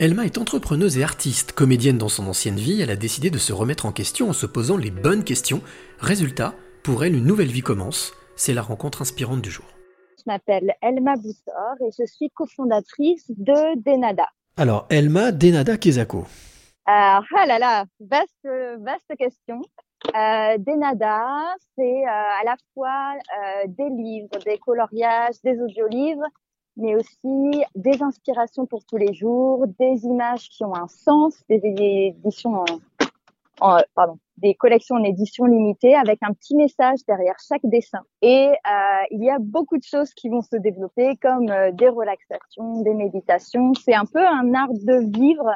Elma est entrepreneuse et artiste. Comédienne dans son ancienne vie, elle a décidé de se remettre en question en se posant les bonnes questions. Résultat, pour elle, une nouvelle vie commence. C'est la rencontre inspirante du jour. Je m'appelle Elma Boussor et je suis cofondatrice de Denada. Alors, Elma Denada Kezako. Alors, ah là là, vaste, vaste question. Euh, Denada, c'est euh, à la fois euh, des livres, des coloriages, des audiolivres, mais aussi des inspirations pour tous les jours, des images qui ont un sens, des éditions pardon, des collections en édition limitée avec un petit message derrière chaque dessin. Et euh, il y a beaucoup de choses qui vont se développer comme euh, des relaxations, des méditations. C'est un peu un art de vivre.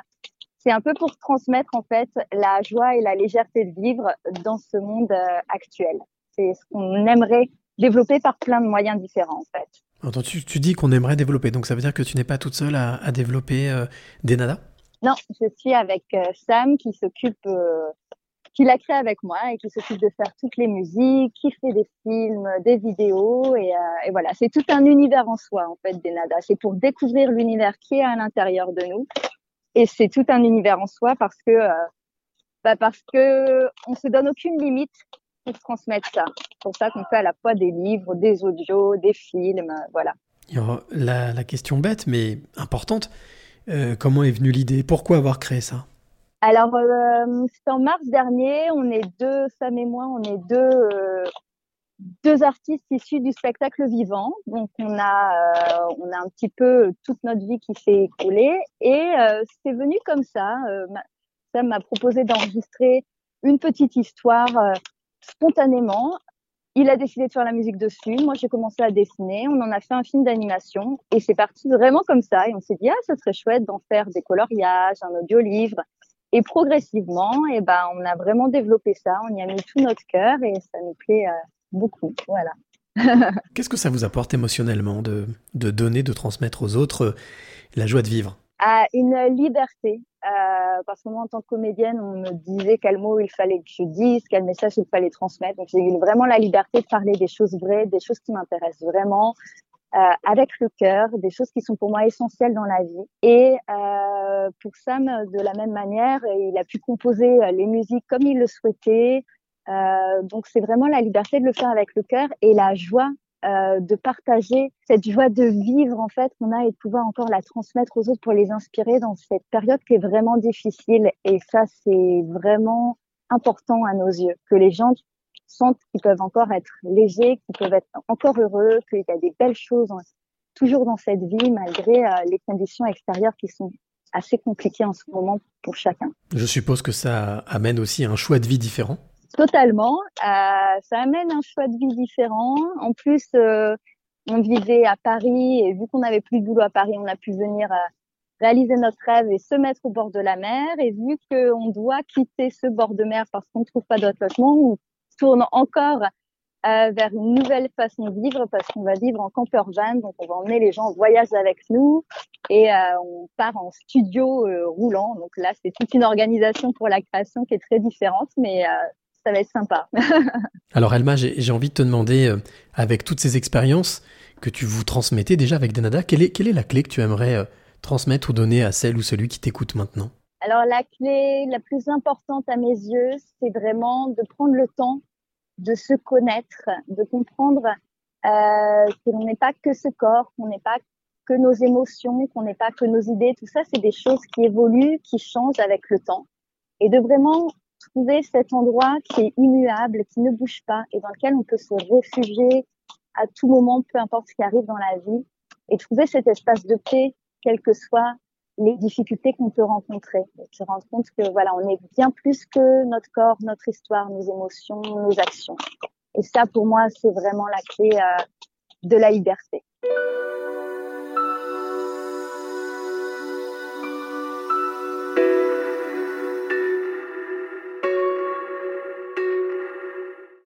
C'est un peu pour transmettre en fait la joie et la légèreté de vivre dans ce monde euh, actuel. C'est ce qu'on aimerait développer par plein de moyens différents en fait. Tu, dis qu'on aimerait développer, donc ça veut dire que tu n'es pas toute seule à, développer euh, des nadas Non, je suis avec euh, Sam qui s'occupe, euh, qui l'a créé avec moi et qui s'occupe de faire toutes les musiques, qui fait des films, des vidéos et, voilà, c'est tout un univers en soi en fait des nadas. C'est pour découvrir l'univers qui est à l'intérieur de nous et c'est tout un univers en soi parce que bah parce que on se donne aucune limite pour transmettre ça. C'est pour ça qu'on fait à la fois des livres, des audios, des films, voilà. La, la question bête, mais importante, euh, comment est venue l'idée? Pourquoi avoir créé ça? Alors, euh, c'est en mars dernier, on est deux, Sam et moi, on est deux, euh, deux artistes issus du spectacle vivant. Donc, on a, on a un petit peu toute notre vie qui s'est écoulée et c'est venu comme ça. Sam m'a proposé d'enregistrer une petite histoire spontanément. Il a décidé de faire la musique dessus. Moi, j'ai commencé à dessiner. On en a fait un film d'animation et c'est parti vraiment comme ça. Et on s'est dit, ah, ça serait chouette d'en faire des coloriages, un audio-livre. Et progressivement, eh ben, on a vraiment développé ça. On y a mis tout notre cœur et ça nous plaît euh, beaucoup. Voilà. Qu'est-ce que ça vous apporte émotionnellement de, de donner, de transmettre aux autres euh, la joie de vivre? À une liberté. Euh, parce que moi, en tant que comédienne, on me disait quel mot il fallait que je dise, quel message il fallait transmettre. Donc, j'ai eu vraiment la liberté de parler des choses vraies, des choses qui m'intéressent vraiment, euh, avec le cœur, des choses qui sont pour moi essentielles dans la vie. Et euh, pour Sam, de la même manière, il a pu composer les musiques comme il le souhaitait. Euh, donc, c'est vraiment la liberté de le faire avec le cœur et la joie euh, de partager cette joie de vivre en fait qu'on a et de pouvoir encore la transmettre aux autres pour les inspirer dans cette période qui est vraiment difficile. Et ça, c'est vraiment important à nos yeux, que les gens sentent qu'ils peuvent encore être légers, qu'ils peuvent être encore heureux, qu'il y a des belles choses toujours dans cette vie malgré euh, les conditions extérieures qui sont assez compliquées en ce moment pour chacun. Je suppose que ça amène aussi un choix de vie différent. Totalement. Euh, ça amène un choix de vie différent. En plus, euh, on vivait à Paris et vu qu'on n'avait plus de boulot à Paris, on a pu venir euh, réaliser notre rêve et se mettre au bord de la mer. Et vu qu'on doit quitter ce bord de mer parce qu'on ne trouve pas d'autre logement, on tourne encore euh, vers une nouvelle façon de vivre parce qu'on va vivre en camper van. Donc, on va emmener les gens en voyage avec nous et euh, on part en studio roulant. Donc là, c'est toute une organisation pour la création qui est très différente, mais ça va être sympa. Alors Elma, j'ai envie de te demander, euh, avec toutes ces expériences que tu vous transmettez déjà avec Denada, quelle est, quelle est la clé que tu aimerais euh, transmettre ou donner à celle ou celui qui t'écoute maintenant? Alors la clé la plus importante à mes yeux, c'est vraiment de prendre le temps de se connaître, de comprendre euh, que l'on n'est pas que ce corps, qu'on n'est pas que nos émotions, qu'on n'est pas que nos idées. Tout ça, c'est des choses qui évoluent, qui changent avec le temps. Et de vraiment trouver cet endroit qui est immuable, qui ne bouge pas et dans lequel on peut se réfugier à tout moment, peu importe ce qui arrive dans la vie, et trouver cet espace de paix, quelles que soient les difficultés qu'on peut rencontrer. Et se rendre compte que voilà, on est bien plus que notre corps, notre histoire, nos émotions, nos actions. Et ça, pour moi, c'est vraiment la clé euh, de la liberté.